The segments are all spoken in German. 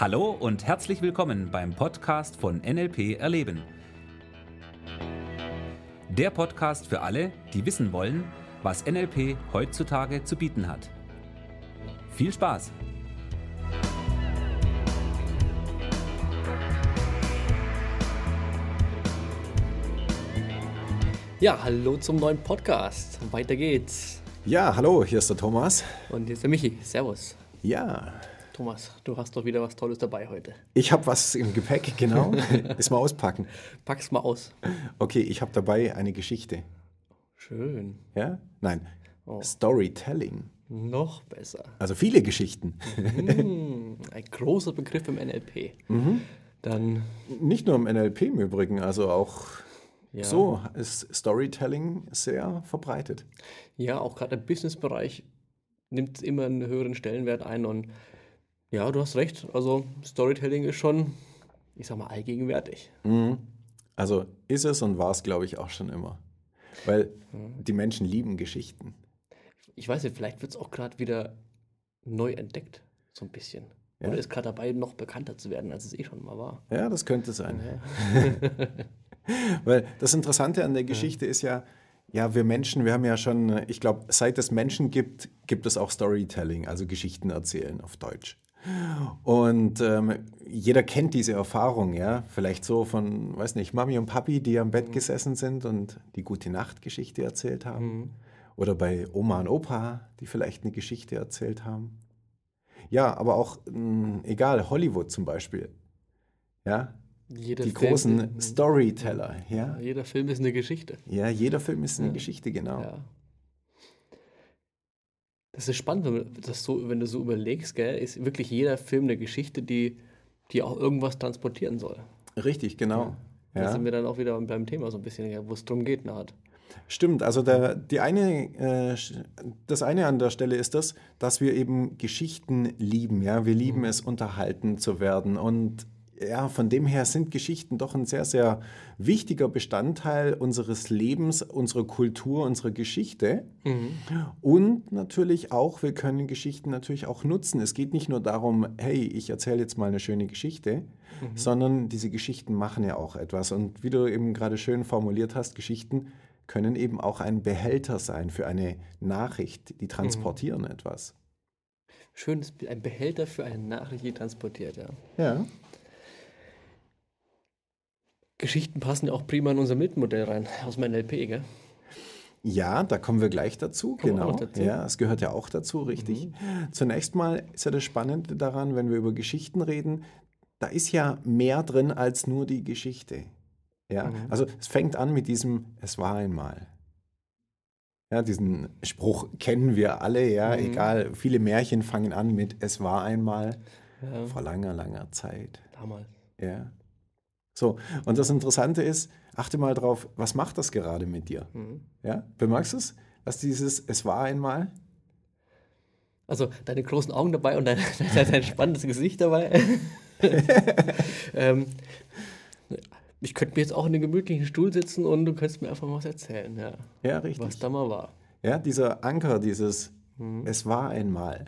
Hallo und herzlich willkommen beim Podcast von NLP Erleben. Der Podcast für alle, die wissen wollen, was NLP heutzutage zu bieten hat. Viel Spaß! Ja, hallo zum neuen Podcast. Weiter geht's. Ja, hallo, hier ist der Thomas. Und hier ist der Michi. Servus. Ja, Thomas, du hast doch wieder was Tolles dabei heute. ich habe was im Gepäck, genau. Ist mal auspacken. Pack's mal aus. Okay, ich habe dabei eine Geschichte. Schön. Ja? Nein, Oh. Storytelling. Noch besser. Also viele Geschichten. Hm, ein großer Begriff im NLP. Dann, Nicht nur im NLP im Übrigen, also auch ja. so ist Storytelling sehr verbreitet. Ja, auch gerade im Businessbereich nimmt immer einen höheren Stellenwert ein. Und ja, du hast recht. Also, Storytelling ist schon, ich sag mal, allgegenwärtig. Also ist es und war es, glaube ich, auch schon immer. Weil die Menschen lieben Geschichten. Ich weiß nicht, vielleicht wird es auch gerade wieder neu entdeckt. So ein bisschen. Ja. Oder ist gerade dabei, noch bekannter zu werden, als es eh schon mal war. Ja, das könnte sein. Weil das Interessante an der Geschichte ist ja, ja, wir Menschen, wir haben ja schon, ich glaube, seit es Menschen gibt, gibt es auch Storytelling, also Geschichten erzählen auf Deutsch. Und ähm, jeder kennt diese Erfahrung, ja, vielleicht so von, weiß nicht, Mami und Papi, die am Bett gesessen sind und die gute Nacht-Geschichte erzählt haben. Oder bei Oma und Opa, die vielleicht eine Geschichte erzählt haben. Ja, aber auch, mh, egal, Hollywood zum Beispiel. Ja, Jeder die Film- großen Storyteller, ja. Jeder Film ist eine Geschichte. Ja, jeder Film ist eine Ja. Geschichte, genau. Ja. Das ist spannend, wenn, man das so, wenn du so überlegst, gell, ist wirklich jeder Film eine Geschichte, die, die auch irgendwas transportieren soll. Richtig, genau. Da Ja. sind wir dann auch wieder beim Thema so ein bisschen, wo es drum geht. Naht. Stimmt, also der, die eine, äh, das eine an der Stelle ist das, dass wir eben Geschichten lieben. Ja? Wir lieben es, unterhalten zu werden. Und ja, von dem her sind Geschichten doch ein sehr, sehr wichtiger Bestandteil unseres Lebens, unserer Kultur, unserer Geschichte. Und natürlich auch, wir können Geschichten natürlich auch nutzen. Es geht nicht nur darum, hey, ich erzähle jetzt mal eine schöne Geschichte, sondern diese Geschichten machen ja auch etwas. Und wie du eben gerade schön formuliert hast, Geschichten können eben auch ein Behälter sein für eine Nachricht, die transportieren etwas. Schönes ein Behälter für eine Nachricht, die transportiert, ja. Ja. Geschichten passen ja auch prima in unser Milton-Modell rein, aus dem NLP, gell? Ja, da kommen wir gleich dazu. Kommen genau. dazu? Ja, es gehört ja auch dazu, richtig. Zunächst mal ist ja das Spannende daran, wenn wir über Geschichten reden, da ist ja mehr drin als nur die Geschichte. Ja, also es fängt an mit diesem Es war einmal. Ja, diesen Spruch kennen wir alle, ja, egal. Viele Märchen fangen an mit Es war einmal Ja, vor langer, langer Zeit. damals. Ja. So, und das Interessante ist, achte mal drauf, was macht das gerade mit dir? Mhm. Ja, bemerkst du es? Was dieses Es war einmal? Also deine großen Augen dabei und dein, dein, dein spannendes Gesicht dabei. ähm, ich könnte mir jetzt auch in den gemütlichen Stuhl sitzen und du könntest mir einfach mal was erzählen, ja, Ja, richtig. was da mal war. Ja, dieser Anker, dieses Mhm. Es war einmal.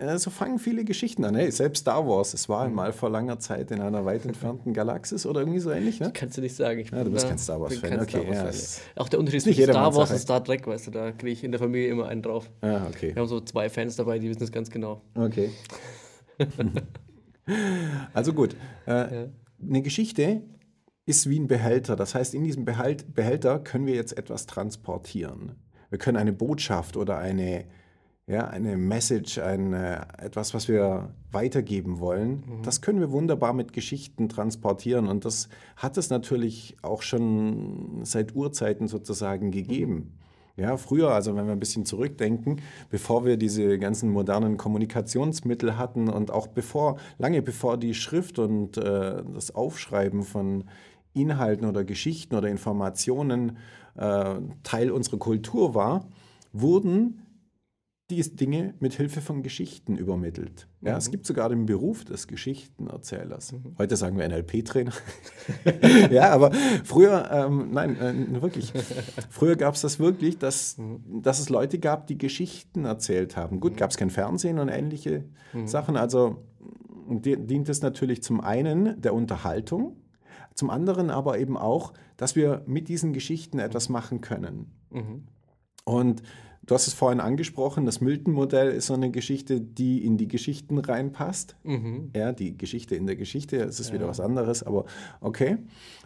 Ja, so fangen viele Geschichten an. Hey, selbst Star Wars, es Mhm. war einmal vor langer Zeit in einer weit entfernten Galaxis oder irgendwie so ähnlich, ne? Kannst du nicht sagen. Ich Ja, du bist kein Star Wars bin Fan, kein okay, Wars ja, nee. Auch der Unterschied nicht zwischen Star Wars und Star Trek, weißt du, da kriege ich in der Familie immer einen drauf. Ah, okay. Wir haben so zwei Fans dabei, die wissen es ganz genau. Okay. also gut. Äh, Eine Geschichte ist wie ein Behälter. Das heißt, in diesem Behalt, Behälter können wir jetzt etwas transportieren. Wir können eine Botschaft oder eine, ja, eine Message, ein, äh, etwas, was wir weitergeben wollen, das können wir wunderbar mit Geschichten transportieren. Und das hat es natürlich auch schon seit Urzeiten sozusagen gegeben. Ja, früher, also wenn wir ein bisschen zurückdenken, bevor wir diese ganzen modernen Kommunikationsmittel hatten und auch bevor, lange bevor die Schrift und äh, das Aufschreiben von Inhalten oder Geschichten oder Informationen äh, Teil unserer Kultur war, wurden diese Dinge mit Hilfe von Geschichten übermittelt. Ja, Es gibt sogar den Beruf des Geschichtenerzählers. Heute sagen wir NLP-Trainer. ja, aber früher, ähm, nein, äh, wirklich. Früher gab es das wirklich, dass, dass es Leute gab, die Geschichten erzählt haben. Gut, gab es kein Fernsehen und ähnliche Sachen. Also dient es natürlich zum einen der Unterhaltung, zum anderen aber eben auch, dass wir mit diesen Geschichten etwas machen können. Mhm. Und Du hast es vorhin angesprochen, das Milton-Modell ist so eine Geschichte, die in die Geschichten reinpasst. Mhm. Ja, die Geschichte in der Geschichte, es ist ja. wieder was anderes, aber okay.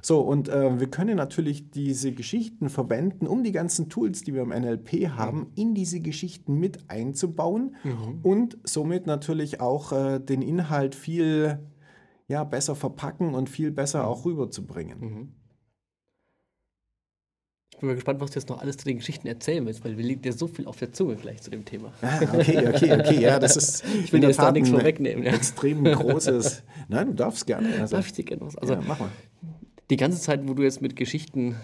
So, und äh, wir können natürlich diese Geschichten verwenden, um die ganzen Tools, die wir im NLP haben, mhm. in diese Geschichten mit einzubauen mhm. und somit natürlich auch äh, den Inhalt viel ja, besser verpacken und viel besser mhm. auch rüberzubringen. Mhm. Ich bin mal gespannt, was du jetzt noch alles zu den Geschichten erzählen willst, weil wir liegt dir so viel auf der Zunge gleich zu dem Thema. Ah, okay, okay, okay, ja, das ist. Ich will dir jetzt da nichts vorwegnehmen. Ja. Extrem großes. Nein, du darfst gerne. Also, Darf ich dir gerne was? Also, ja, mach mal. Die ganze Zeit, wo du jetzt mit Geschichten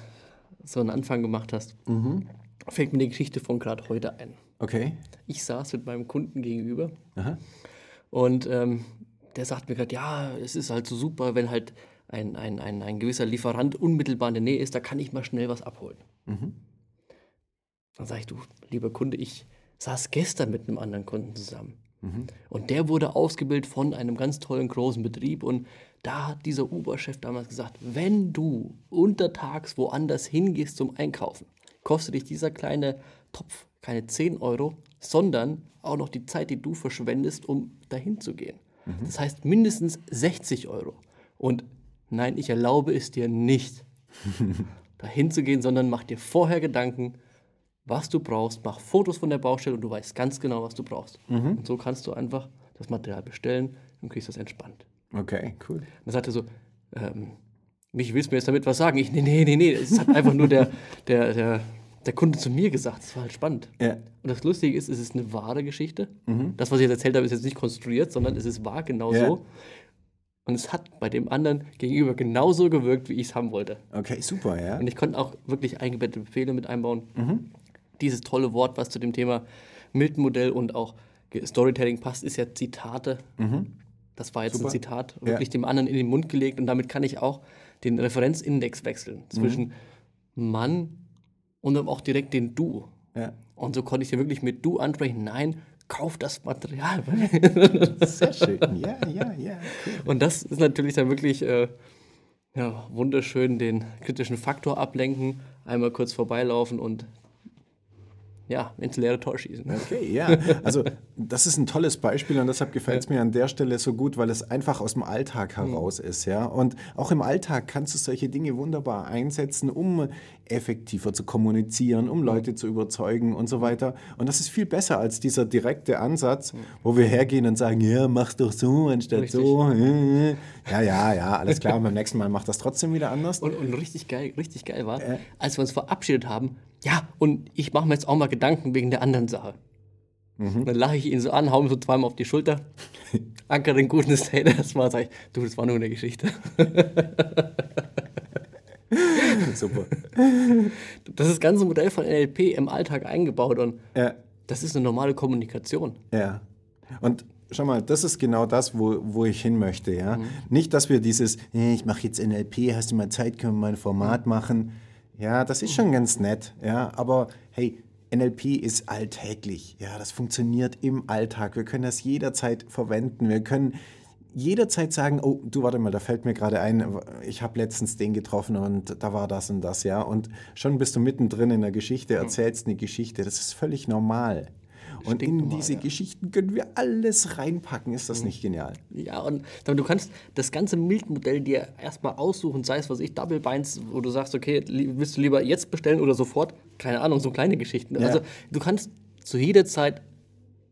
so einen Anfang gemacht hast, mhm. fällt mir die Geschichte von gerade heute ein. Okay. Ich saß mit meinem Kunden gegenüber Aha. und ähm, der sagt mir gerade, ja, es ist halt so super, wenn halt ein, ein, ein, ein gewisser Lieferant unmittelbar in der Nähe ist, da kann ich mal schnell was abholen. Mhm. Dann sage ich, du, lieber Kunde, ich saß gestern mit einem anderen Kunden zusammen. Mhm. Und der wurde ausgebildet von einem ganz tollen großen Betrieb. Und da hat dieser Uber-Chef damals gesagt, wenn du untertags woanders hingehst zum Einkaufen, kostet dich dieser kleine Topf keine 10 Euro, sondern auch noch die Zeit, die du verschwendest, um dahin zu gehen. Mhm. Das heißt mindestens 60 Euro. Und Nein, ich erlaube es dir nicht, dahin zu gehen, sondern mach dir vorher Gedanken, was du brauchst, mach Fotos von der Baustelle und du weißt ganz genau, was du brauchst. Mhm. Und so kannst du einfach das Material bestellen und kriegst das entspannt. Okay, cool. Und dann sagt er so, ähm, mich willst du mir jetzt damit was sagen? Ich, nee, nee, nee, nee, es hat einfach nur der, der, der, der Kunde zu mir gesagt. Das war halt spannend. Ja. Und das Lustige ist, es ist eine wahre Geschichte. Mhm. Das, was ich jetzt erzählt habe, ist jetzt nicht konstruiert, sondern es ist wahr, genau ja. so. Und es hat bei dem anderen gegenüber genauso gewirkt, wie ich es haben wollte. Okay, super, ja. Und ich konnte auch wirklich eingebettete Befehle mit einbauen. Mhm. Dieses tolle Wort, was zu dem Thema Milton-Modell und auch Storytelling passt, ist ja Zitate. Mhm. Das war jetzt super. ein Zitat, wirklich ja. dem anderen in den Mund gelegt. Und damit kann ich auch den Referenzindex wechseln zwischen mhm. Mann und dann auch direkt den Du. Ja. Und so konnte ich dir wirklich mit Du ansprechen. Nein, kauf das Material. Sehr schön, ja, ja, ja. Cool. Und das ist natürlich dann wirklich äh, ja, wunderschön, den kritischen Faktor ablenken, einmal kurz vorbeilaufen und ja, ins leere Tor schießen. Okay, ja. Also das ist ein tolles Beispiel und deshalb gefällt es mir an der Stelle so gut, weil es einfach aus dem Alltag mhm. heraus mhm. ist, ja. Und auch im Alltag kannst du solche Dinge wunderbar einsetzen, um effektiver zu kommunizieren, um Leute zu überzeugen und so weiter. Und das ist viel besser als dieser direkte Ansatz, mhm. wo wir hergehen und sagen, ja, mach's doch so anstatt richtig. so. Ja, ja, ja, alles klar. Und beim nächsten Mal macht das trotzdem wieder anders. Und, und richtig geil, richtig geil war, äh. als wir uns verabschiedet haben, ja, und ich mache mir jetzt auch mal Gedanken wegen der anderen Sache. Mhm. Dann lache ich ihn so an, hau ihm so zweimal auf die Schulter, anker den guten Stay, das war, sag ich, du, das war nur eine Geschichte. Super. Das ist das ganze Modell von NLP im Alltag eingebaut und ja. das ist eine normale Kommunikation. Ja. Und schau mal, das ist genau das, wo, wo ich hin möchte. Ja? Mhm. Nicht, dass wir dieses, hey, ich mache jetzt NLP, hast du mal Zeit, können wir mal ein Format mhm. machen. Ja, das ist schon ganz nett, ja, aber hey, NLP ist alltäglich. Ja, das funktioniert im Alltag. Wir können das jederzeit verwenden. Wir können jederzeit sagen, oh, du warte mal, da fällt mir gerade ein, ich habe letztens den getroffen und da war das und das, ja. Und schon bist du mittendrin in der Geschichte, erzählst eine Geschichte. Das ist völlig normal. Und in diese ja. Geschichten können wir alles reinpacken. Ist das mhm. nicht genial? Ja, und du kannst das ganze Milchmodell dir erstmal aussuchen, sei es was ich, Double Binds, wo du sagst, okay, willst du lieber jetzt bestellen oder sofort? Keine Ahnung, so kleine Geschichten. Ja. Also du kannst zu jeder Zeit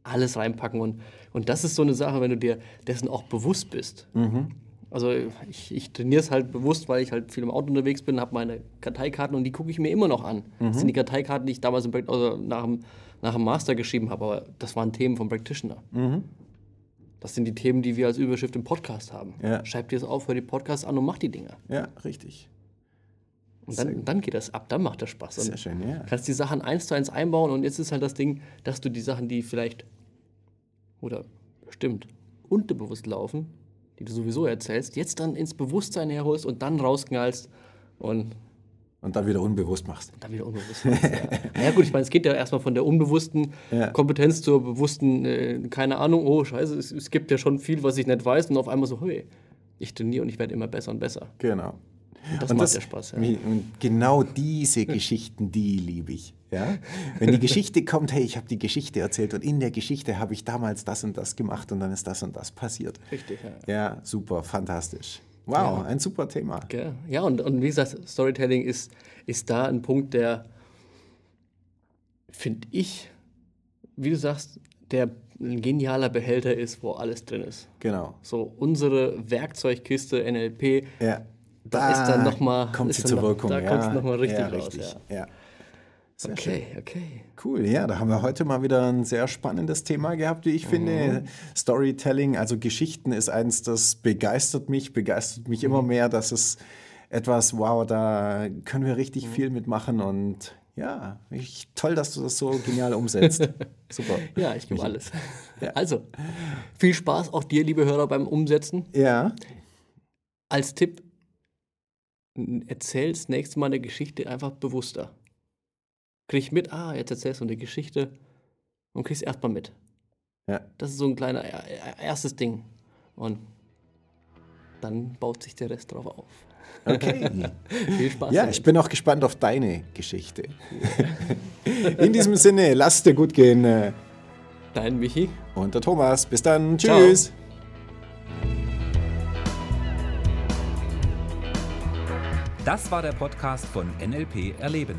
alles reinpacken und, und das ist so eine Sache, wenn du dir dessen auch bewusst bist. Mhm. Also ich, ich trainiere es halt bewusst, weil ich halt viel im Auto unterwegs bin, habe meine Karteikarten und die gucke ich mir immer noch an. Mhm. Das sind die Karteikarten, die ich damals im Projekt, also nach dem nach dem Master geschrieben habe, aber das waren Themen vom Practitioner. Mhm. Das sind die Themen, die wir als Überschrift im Podcast haben. Ja. Schreib dir das auf, hör die Podcasts an und mach die Dinge. Ja, richtig. Und dann, dann geht das ab, dann macht das Spaß. Sehr schön, ja. Kannst die Sachen eins zu eins einbauen und jetzt ist halt das Ding, dass du die Sachen, die vielleicht oder bestimmt unterbewusst laufen, die du sowieso erzählst, jetzt dann ins Bewusstsein herholst und dann rausknallst und Und dann wieder unbewusst machst. Dann wieder unbewusst. ja. ja gut, ich meine, es geht ja erstmal von der unbewussten Ja. Kompetenz zur bewussten, äh, keine Ahnung, oh scheiße, es, es gibt ja schon viel, was ich nicht weiß und auf einmal so, hey, ich trainiere und ich werde immer besser und besser. Genau. Und das macht ja Spaß. Ja. Und genau diese Geschichten, die liebe ich. Ja? Wenn die Geschichte kommt, hey, ich habe die Geschichte erzählt und in der Geschichte habe ich damals das und das gemacht und dann ist das und das passiert. Richtig, ja. Ja, super, fantastisch. Wow, Ja. ein super Thema. Gell? Ja, und, und wie gesagt, Storytelling ist, ist da ein Punkt, der, finde ich, wie du sagst, der ein genialer Behälter ist, wo alles drin ist. Genau. So unsere Werkzeugkiste NLP, Ja. Da ist dann noch mal- kommt sie zur Wirkung. da ja. kommt's noch mal richtig ja, raus, Richtig. Ja. Sehr okay, okay. Cool, ja, da haben wir heute mal wieder ein sehr spannendes Thema gehabt, wie ich finde. Storytelling, also Geschichten ist eins, das begeistert mich, begeistert mich immer mehr. Das ist etwas, wow, da können wir richtig viel mitmachen und ja, ich, toll, dass du das so genial umsetzt. Super. Ja, ich gebe alles. Also, viel Spaß auch dir, liebe Hörer, beim Umsetzen. Ja, Als Tipp, erzähl das nächste Mal eine Geschichte einfach bewusster. Krieg mit, ah, jetzt erzählst du eine Geschichte und kriegst erstmal mit. ja, Das ist so ein kleiner er- er- erstes Ding. Und dann baut sich der Rest drauf auf. okay. Viel Spaß. Ja, damit. ich bin auch gespannt auf deine Geschichte. In diesem Sinne, lass es dir gut gehen. äh, Dein Michi. Und der Thomas. Bis dann. Ciao. Tschüss. Das war der Podcast von NLP Erleben.